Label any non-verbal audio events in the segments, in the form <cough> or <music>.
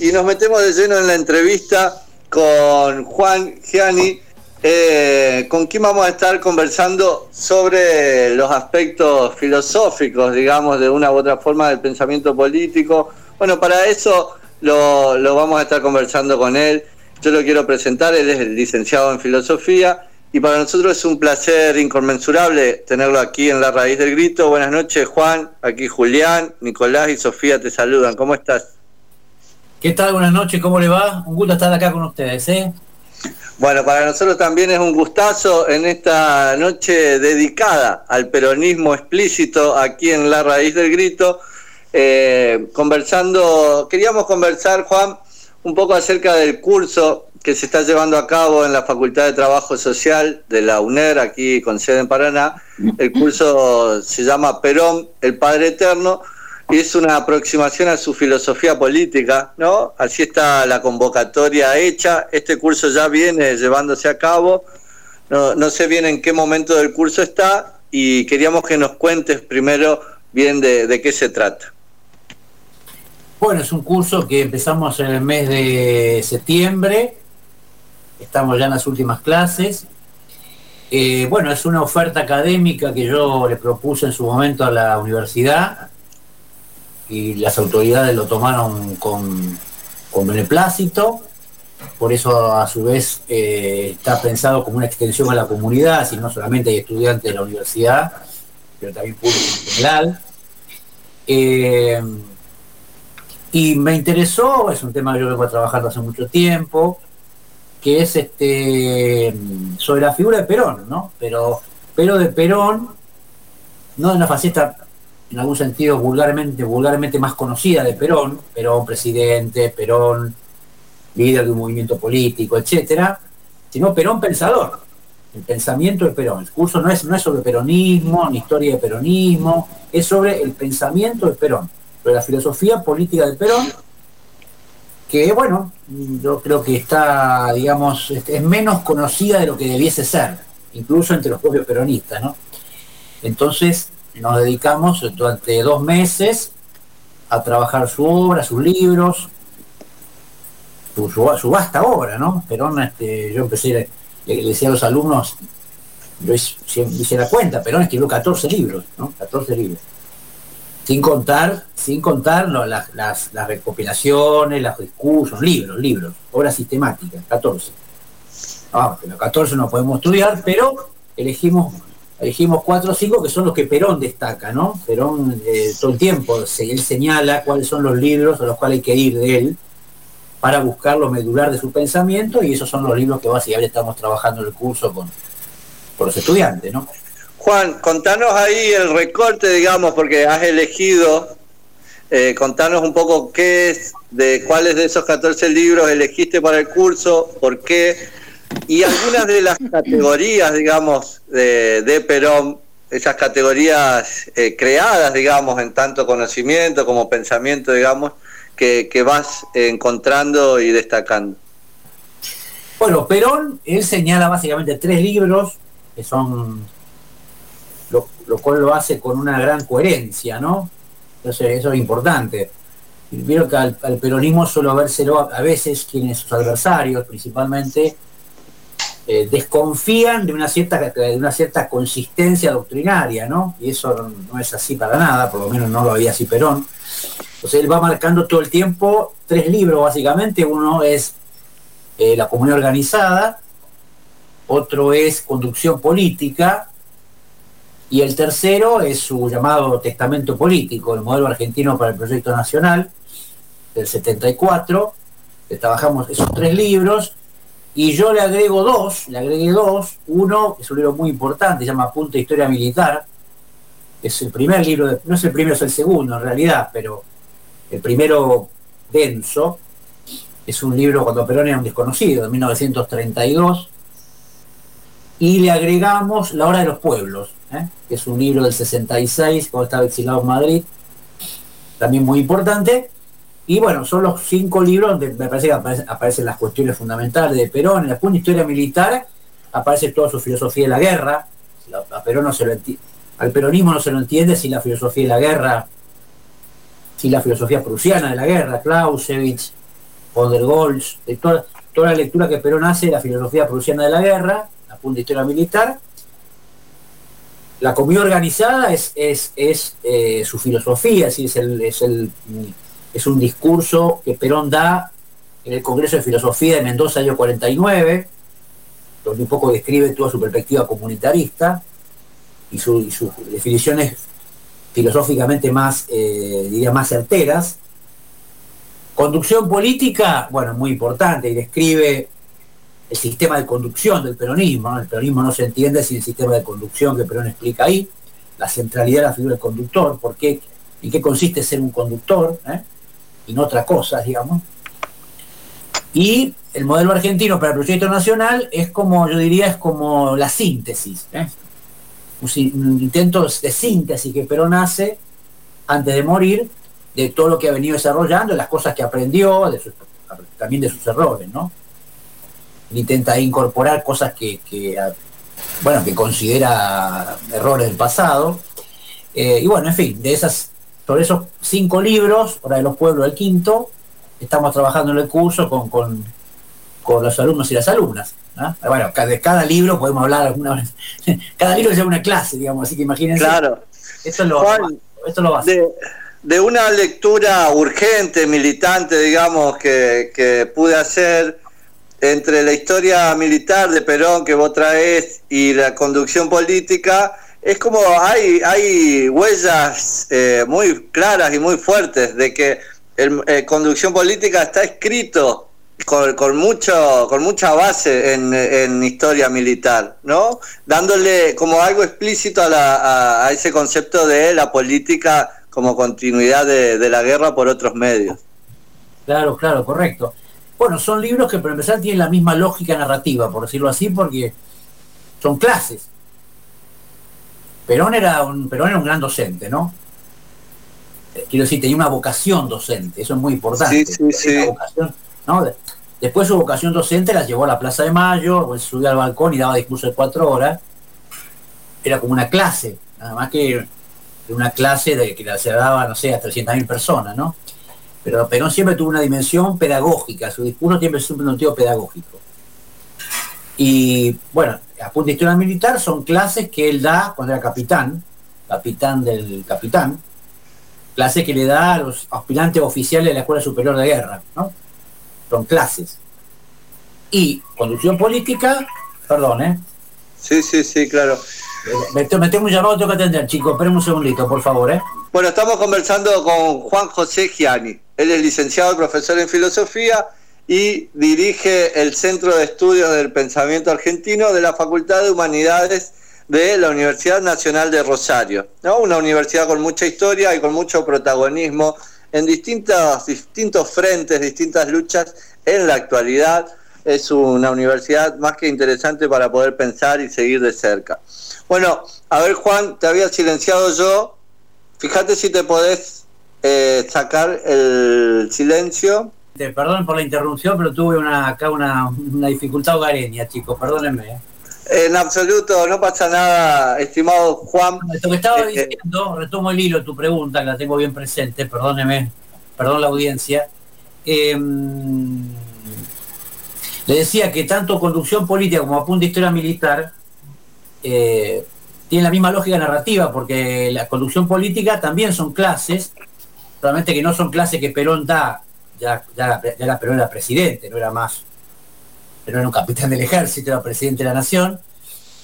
y nos metemos de lleno en la entrevista con Juan Gianni, eh, con quien vamos a estar conversando sobre los aspectos filosóficos, digamos, de una u otra forma del pensamiento político. Bueno, para eso lo, lo vamos a estar conversando con él. Yo lo quiero presentar, él es el licenciado en filosofía y para nosotros es un placer inconmensurable tenerlo aquí en La Raíz del Grito. Buenas noches, Juan. Aquí Julián, Nicolás y Sofía te saludan. ¿Cómo estás? ¿Qué tal? Buenas noches, ¿cómo le va? Un gusto estar acá con ustedes, ¿eh? Bueno, para nosotros también es un gustazo en esta noche dedicada al peronismo explícito aquí en La Raíz del Grito. Eh, conversando, queríamos conversar, Juan, un poco acerca del curso que se está llevando a cabo en la Facultad de Trabajo Social de la UNER, aquí con sede en Paraná. El curso se llama Perón, el Padre Eterno, es una aproximación a su filosofía política, ¿no? Así está la convocatoria hecha. Este curso ya viene llevándose a cabo. No, no sé bien en qué momento del curso está y queríamos que nos cuentes primero bien de, de qué se trata. Bueno, es un curso que empezamos en el mes de septiembre estamos ya en las últimas clases. Eh, bueno, es una oferta académica que yo le propuse en su momento a la universidad y las autoridades lo tomaron con, con beneplácito. Por eso, a su vez, eh, está pensado como una extensión a la comunidad, si no solamente hay estudiantes de la universidad, pero también público en general. Eh, y me interesó, es un tema que yo vengo trabajando hace mucho tiempo que es este sobre la figura de Perón, ¿no? Pero, pero de Perón, no en la faceta, en algún sentido, vulgarmente, vulgarmente más conocida de Perón, Perón presidente, Perón líder de un movimiento político, etcétera, sino Perón pensador, el pensamiento de Perón. El curso no es, no es sobre peronismo, ni historia de peronismo, es sobre el pensamiento de Perón, sobre la filosofía política de Perón que bueno, yo creo que está, digamos, es menos conocida de lo que debiese ser, incluso entre los propios peronistas, ¿no? Entonces nos dedicamos durante dos meses a trabajar su obra, sus libros, su, vasta obra, ¿no? Perón, este, yo empecé, le, decía a los alumnos, yo hice, la cuenta, Perón escribió 14 libros, ¿no? 14 libros sin contar, sin contar las, las, recopilaciones, los discursos, libros, libros, obras sistemáticas, 14. Ah, los 14 no podemos estudiar, pero elegimos elegimos cuatro o cinco que son los que Perón destaca, ¿no? Perón eh, todo el tiempo, él señala cuáles son los libros a los cuales hay que ir de él para buscar lo medular de su pensamiento y esos son los libros que básicamente estamos trabajando en el curso con, con los estudiantes, ¿no? Juan, contanos ahí el recorte, digamos, porque has elegido, eh, contanos un poco qué es, de cuáles de esos 14 libros elegiste para el curso, por qué, y algunas de las categorías, digamos, de, Perón, esas categorías eh, creadas, digamos, en tanto conocimiento como pensamiento, digamos, que, que vas encontrando y destacando. Bueno, Perón, él señala básicamente tres libros que son lo, cual lo hace con una gran coherencia, ¿no? Entonces eso es importante. Vieron que al, peronismo suele vérselo a, veces quienes sus adversarios, principalmente, eh, desconfían de una cierta de una cierta consistencia doctrinaria, ¿no? Y eso no, es así para nada, por lo menos no lo había así Perón. Entonces él va marcando todo el tiempo tres libros, básicamente. Uno es eh, La Comunidad Organizada, otro es Conducción Política, y el tercero es su llamado testamento político, el modelo argentino para el proyecto nacional del 74. que trabajamos esos tres libros y yo le agrego dos, le agregué dos. Uno es un libro muy importante, se llama Punto de Historia Militar. Es el primer libro, no es el primero, es el segundo en realidad, pero el primero denso. Es un libro cuando Perón era un desconocido, de 1932. Y le agregamos La Hora de los Pueblos, ¿eh? que es un libro del 66, cuando estaba exilado en Madrid, también muy importante. Y bueno, son los cinco libros donde me parece que aparecen, las cuestiones fundamentales de Perón. En la punta historia militar aparece toda su filosofía de la guerra. A no se lo al peronismo no se lo entiende si la filosofía de la guerra, si la filosofía prusiana de la guerra, Clausewitz, von der Goltz, de toda, toda la lectura que Perón hace de la filosofía prusiana de la guerra, la punta historia militar. La comida organizada es, es, es eh, su filosofía, es, el, es, el, es un discurso que Perón da en el Congreso de Filosofía de Mendoza, año 49, donde un poco describe toda su perspectiva comunitarista y, su, y sus definiciones filosóficamente más, eh, diría, más certeras. Conducción política, bueno, muy importante, y describe el sistema de conducción del peronismo. El peronismo no se entiende sin el sistema de conducción que Perón explica ahí, la centralidad de la figura del conductor, por qué, en qué consiste ser un conductor, ¿eh? Y no otra cosa, digamos. Y el modelo argentino para el proyecto nacional es como, yo diría, es como la síntesis. ¿eh? un intento de síntesis que Perón hace antes de morir de todo lo que ha venido desarrollando, de las cosas que aprendió, también de sus errores, ¿no? Intenta incorporar cosas que, que bueno, que considera errores del pasado. Eh, y bueno, en fin, de esas, sobre esos cinco libros, Hora de los Pueblos, el quinto, estamos trabajando en el curso con, con, con los alumnos y las alumnas. ¿no? Bueno, de cada libro podemos hablar alguna vez. <laughs> Cada libro lleva una clase, digamos, así que imagínense. Claro. Esto es lo, Juan, esto lo de, de, una lectura urgente, militante, digamos, que, que pude hacer entre la historia militar de Perón que vos traes y la conducción política, es como hay, hay huellas eh, muy claras y muy fuertes de que el, eh, conducción política está escrito con, con, mucho, con mucha base en, en, historia militar, ¿no? Dándole como algo explícito a, la, a, ese concepto de la política como continuidad de, de, la guerra por otros medios. Claro, claro, correcto. Bueno, son libros que para empezar tienen la misma lógica narrativa, por decirlo así, porque son clases. Perón era un, Perón era un gran docente, ¿no? Quiero decir, tenía una vocación docente, eso es muy importante. Sí, sí, sí. Vocación, ¿no? Después su vocación docente la llevó a la Plaza de Mayo, pues subió al balcón y daba discurso de cuatro horas. Era como una clase, nada más que una clase de que se daba, no sé, a 300.000 personas, ¿no? Pero Perón siempre tuvo una dimensión pedagógica, su discurso siempre siempre un tío pedagógico. Y bueno, a punto de historia militar son clases que él da cuando era capitán, capitán del capitán, clases que le da a los aspirantes oficiales de la Escuela Superior de Guerra, ¿no? Son clases. Y conducción política, perdón, ¿eh? Sí, sí, sí, claro. Me, me tengo un llamado, tengo que atender, chicos. Esperen un segundito, por favor, ¿eh? Bueno, estamos conversando con Juan José Gianni. Él es licenciado y profesor en filosofía y dirige el Centro de Estudios del Pensamiento Argentino de la Facultad de Humanidades de la Universidad Nacional de Rosario, ¿no? Una universidad con mucha historia y con mucho protagonismo en distintos, distintos frentes, distintas luchas en la actualidad. Es una universidad más que interesante para poder pensar y seguir de cerca. Bueno, a ver Juan, te había silenciado yo. Fíjate si te podés eh, sacar el silencio. Perdón por la interrupción, pero tuve una, acá una, una dificultad hogareña, chicos, perdónenme. ¿eh? En absoluto, no pasa nada, estimado Juan. Lo que estaba eh, diciendo, retomo el hilo de tu pregunta, que la tengo bien presente, perdóneme, perdón la audiencia. Eh, le decía que tanto conducción política como apunte historia militar eh, tienen la misma lógica narrativa, porque la conducción política también son clases, solamente que no son clases que Perón da, ya, ya, ya la Perón era presidente, no era más pero era un capitán del ejército, era presidente de la nación,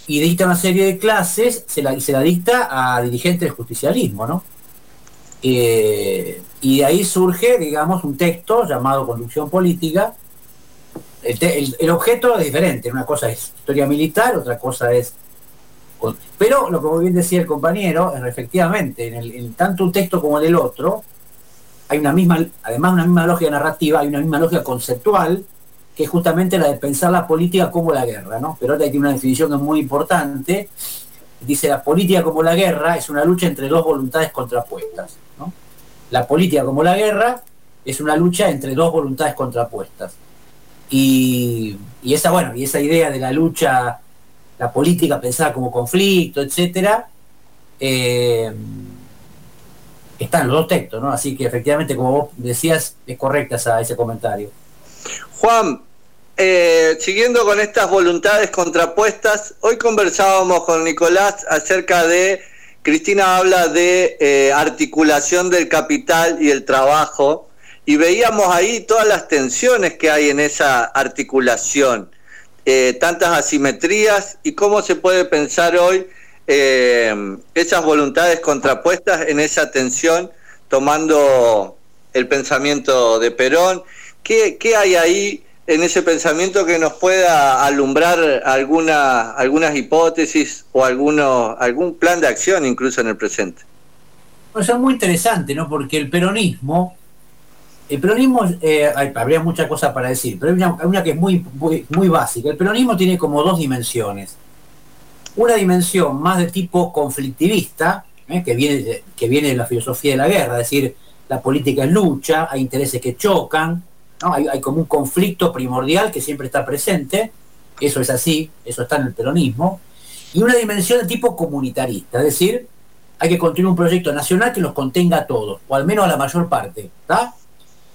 y dicta una serie de clases, se la, se la dicta a dirigentes del justicialismo, ¿no? Eh, y de ahí surge, digamos, un texto llamado Conducción Política. El, el, objeto es diferente, una cosa es historia militar, otra cosa es... Pero lo que muy bien decía el compañero, efectivamente, en, en tanto un texto como en el otro, hay una misma, además una misma lógica narrativa, hay una misma lógica conceptual, que es justamente la de pensar la política como la guerra, ¿no? Pero tiene una definición que es muy importante. Dice, la política como la guerra es una lucha entre dos voluntades contrapuestas, ¿no? La política como la guerra es una lucha entre dos voluntades contrapuestas. Y, y esa, bueno, y esa idea de la lucha, la política pensada como conflicto, etcétera, eh, está en los dos textos, ¿no? Así que efectivamente, como vos decías, es correcta ese comentario. Juan, eh, siguiendo con estas voluntades contrapuestas, hoy conversábamos con Nicolás acerca de, Cristina habla de eh, articulación del capital y el trabajo, y veíamos ahí todas las tensiones que hay en esa articulación, eh, tantas asimetrías y cómo se puede pensar hoy esas voluntades contrapuestas en esa tensión, tomando el pensamiento de Perón. ¿Qué, hay ahí? en ese pensamiento que nos pueda alumbrar alguna, algunas hipótesis o alguno, algún plan de acción incluso en el presente. Pues es muy interesante, ¿no? Porque el peronismo, el peronismo, eh, habría muchas cosas para decir, pero hay una, que es muy, muy, básica. El peronismo tiene como dos dimensiones. Una dimensión más de tipo conflictivista, ¿eh? que, viene que viene de la filosofía de la guerra, es decir, la política es lucha, hay intereses que chocan, hay, como un conflicto primordial que siempre está presente, eso es así, eso está en el peronismo, y una dimensión de tipo comunitarista, es decir, hay que construir un proyecto nacional que los contenga a todos, o al menos a la mayor parte.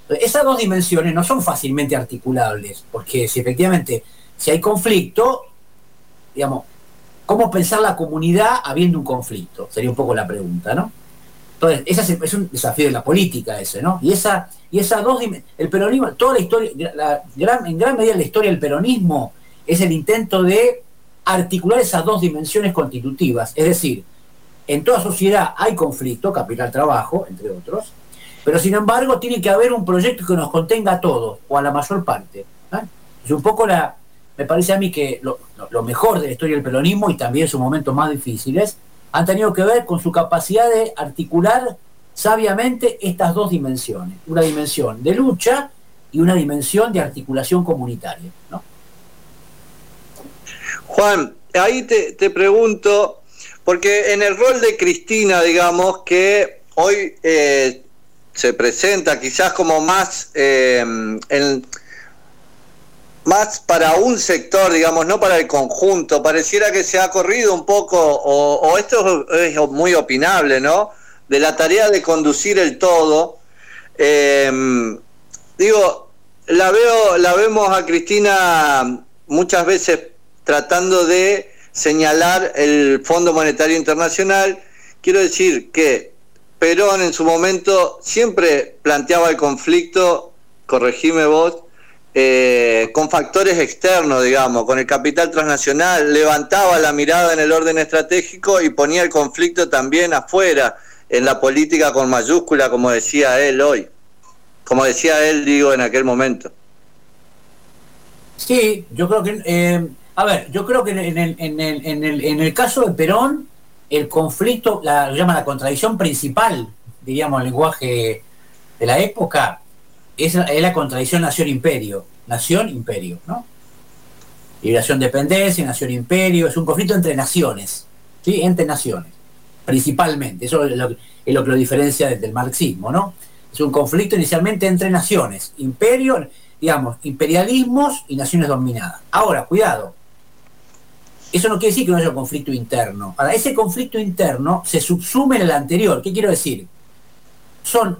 Esas dos dimensiones no son fácilmente articulables, porque si efectivamente, si hay conflicto, digamos, ¿cómo pensar la comunidad habiendo un conflicto? Sería un poco la pregunta, ¿no? Entonces, ese es un desafío de la política ese, ¿no? Y esa, y esas dos el peronismo, toda la historia, en gran medida la historia del peronismo es el intento de articular esas dos dimensiones constitutivas. Es decir, en toda sociedad hay conflicto, capital-trabajo, entre otros, pero sin embargo tiene que haber un proyecto que nos contenga a todos, o a la mayor parte. Es un poco la, me parece a mí que lo, mejor de la historia del peronismo y también sus momentos más difíciles han tenido que ver con su capacidad de articular sabiamente estas dos dimensiones, una dimensión de lucha y una dimensión de articulación comunitaria. Juan, ahí te, pregunto, porque en el rol de Cristina, digamos, que hoy eh, se presenta quizás como más eh, más para un sector, digamos, no para el conjunto. Pareciera que se ha corrido un poco, o, esto es muy opinable, ¿no? De la tarea de conducir el todo. Em, digo, la veo, la vemos a Cristina muchas veces tratando de señalar el Fondo Monetario Internacional. Quiero decir que Perón en su momento siempre planteaba el conflicto, corregime vos, eh, con factores externos, digamos, con el capital transnacional, levantaba la mirada en el orden estratégico y ponía el conflicto también afuera, en la política con mayúscula, como decía él hoy, como decía él, digo, en aquel momento. Sí, yo creo que, eh, a ver, yo creo que en el, caso de Perón, el conflicto, la, lo llama la contradicción principal, diríamos, el lenguaje de la época, es, la contradicción nación-imperio. Nación-imperio, ¿no? Liberación dependencia, nación-imperio, es un conflicto entre naciones, ¿sí? Entre naciones, principalmente. Eso es lo, que lo diferencia del, marxismo, ¿no? Es un conflicto inicialmente entre naciones, imperio, digamos, imperialismos y naciones dominadas. Ahora, cuidado, eso no quiere decir que no haya un conflicto interno. Ahora, ese conflicto interno se subsume en el anterior. ¿Qué quiero decir? Son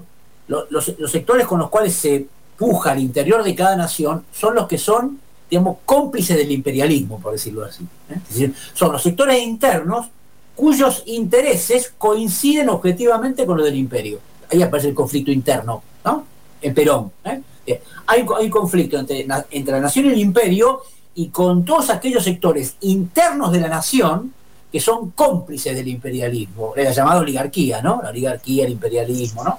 los, sectores con los cuales se puja al interior de cada nación son los que son, digamos, cómplices del imperialismo, por decirlo así. ¿eh? Son los sectores internos cuyos intereses coinciden objetivamente con los del imperio. Ahí aparece el conflicto interno, ¿no? En Perón. ¿eh? Eh, hay, hay conflicto entre, entre la nación y el imperio y con todos aquellos sectores internos de la nación que son cómplices del imperialismo, la llamada oligarquía, ¿no? La oligarquía, el imperialismo, ¿no?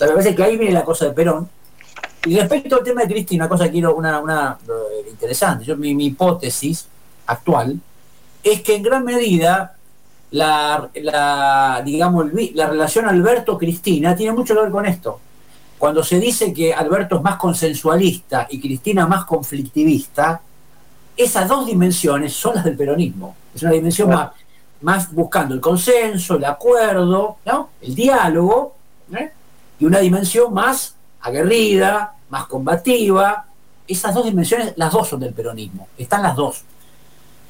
Me parece que ahí viene la cosa de Perón. Y respecto al tema de Cristina, una cosa que quiero, una, una interesante, yo mi, hipótesis actual es que en gran medida la, la, digamos, la relación Alberto-Cristina tiene mucho que ver con esto. Cuando se dice que Alberto es más consensualista y Cristina más conflictivista, esas dos dimensiones son las del peronismo. Es una dimensión más, más buscando el consenso, el acuerdo, ¿no? el diálogo, ¿eh? Y una dimensión más aguerrida, más combativa. Esas dos dimensiones, las dos son del peronismo, están las dos.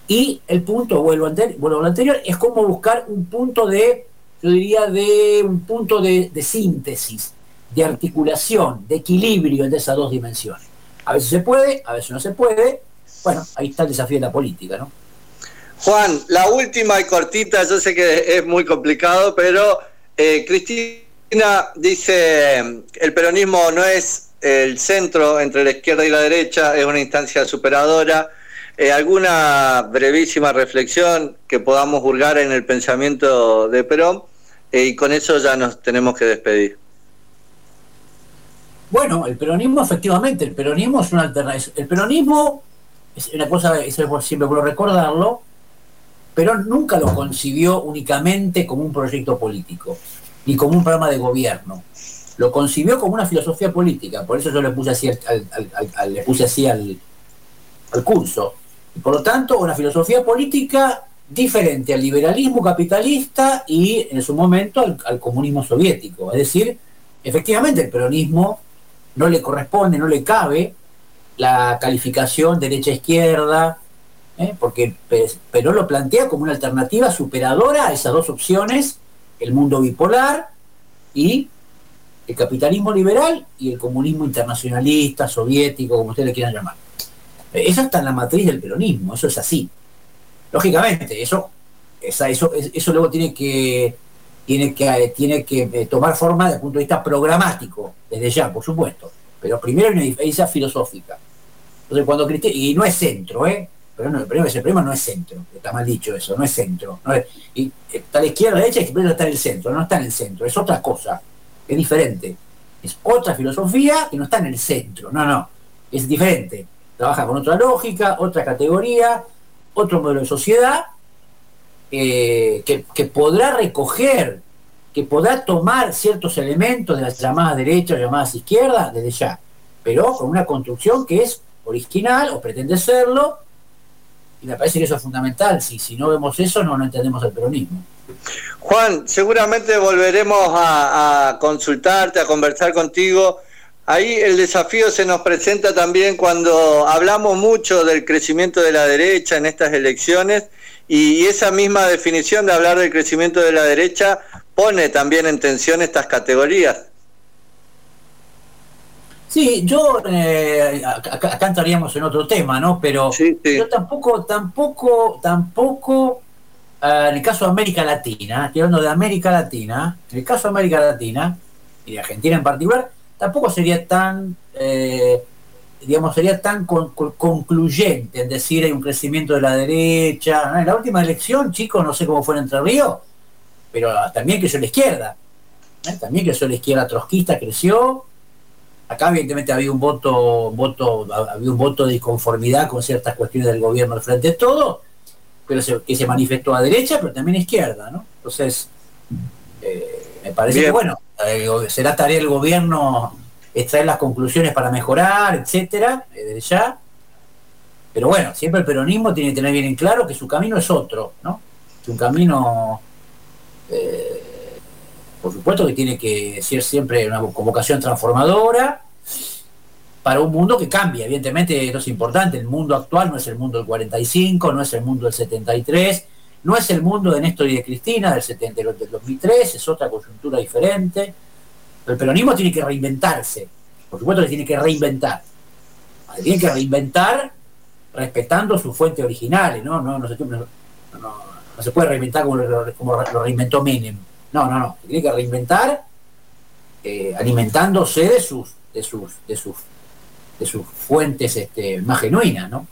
Y el punto, vuelvo, vuelvo a lo anterior, es como buscar un punto de, yo diría, de un punto de, síntesis, de articulación, de equilibrio de esas dos dimensiones. A veces se puede, a veces no se puede. Bueno, ahí está el desafío de la política, ¿no? Juan, la última y cortita, yo sé que es muy complicado, pero eh, Cristina dice, el peronismo no es el centro entre la izquierda y la derecha, es una instancia superadora. Eh, ¿Alguna brevísima reflexión que podamos hurgar en el pensamiento de Perón? Eh, y con eso ya nos tenemos que despedir. Bueno, el peronismo, efectivamente, el peronismo es una alternativa. El peronismo es una cosa, eso siempre puedo recordarlo, pero nunca lo concibió únicamente como un proyecto político, ni como un programa de gobierno. Lo concibió como una filosofía política, por eso yo le puse así al, le puse así al, curso. Y por lo tanto, una filosofía política diferente al liberalismo capitalista y en su momento al, comunismo soviético. Es decir, efectivamente el peronismo no le corresponde, no le cabe la calificación derecha-izquierda, ¿eh? porque Perón lo plantea como una alternativa superadora a esas dos opciones, el mundo bipolar y el capitalismo liberal y el comunismo internacionalista, soviético, como ustedes le quieran llamar. Eso está en la matriz del peronismo, eso es así. Lógicamente, eso, eso, eso luego tiene que tiene que, tiene que eh, tomar forma desde el punto de vista programático, desde ya, por supuesto. Pero primero hay una diferencia filosófica. Entonces, cuando y no es centro, ¿eh? No, el problema, el problema no es centro, está mal dicho eso, no es centro. y está la izquierda, derecha, y primero está en el centro, no está en el centro, es otra cosa, es diferente. Es otra filosofía que no está en el centro, no, no, es diferente. Trabaja con otra lógica, otra categoría, otro modelo de sociedad, eh, que, podrá recoger, que podrá tomar ciertos elementos de las llamadas derechas, llamadas izquierdas, desde ya, pero con una construcción que es original o pretende serlo, y me parece que eso es fundamental. Si, si no vemos eso, no, no entendemos el peronismo. Juan, seguramente volveremos a, consultarte, a conversar contigo. Ahí el desafío se nos presenta también cuando hablamos mucho del crecimiento de la derecha en estas elecciones y esa misma definición de hablar del crecimiento de la derecha pone también en tensión estas categorías. Sí, yo eh, acá, entraríamos en otro tema, ¿no? Pero yo tampoco, tampoco, tampoco, eh, en el caso de América Latina, estoy hablando de América Latina, en el caso de América Latina, y de Argentina en particular, tampoco sería tan eh, digamos, sería tan concluyente en decir hay un crecimiento de la derecha. En la última elección, chicos, no sé cómo fue en Entre Ríos, pero también creció la izquierda. También creció la izquierda trotskista, creció. Acá evidentemente había un voto, voto, había un voto de disconformidad con ciertas cuestiones del gobierno al frente de todo, pero que se manifestó a derecha, pero también a izquierda, ¿no? Entonces, eh, me parece que bueno, eh, será tarea del gobierno extraer las conclusiones para mejorar, etcétera, desde ya. Pero bueno, siempre el peronismo tiene que tener bien en claro que su camino es otro, ¿no? Es un camino, eh, por supuesto que tiene que ser siempre una convocación transformadora para un mundo que cambia. Evidentemente esto es importante, el mundo actual no es el mundo del 45, no es el mundo del 73, no es el mundo de Néstor y de Cristina del, 70, del 2003, es otra coyuntura diferente el peronismo tiene que reinventarse. Por supuesto que tiene que reinventar. Tiene que reinventar respetando sus fuentes originales, ¿no? No, no, se, puede reinventar como lo, reinventó Menem. No, no, no. Tiene que reinventar eh, alimentándose de sus, de sus, de sus, de sus fuentes este, más genuinas, ¿no?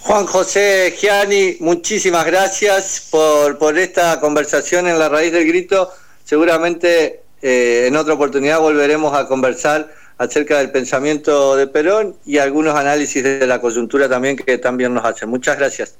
Juan José Gianni, muchísimas gracias por, por esta conversación en la raíz del grito. Seguramente eh, en otra oportunidad volveremos a conversar acerca del pensamiento de Perón y algunos análisis de la coyuntura también que también nos hacen. Muchas gracias.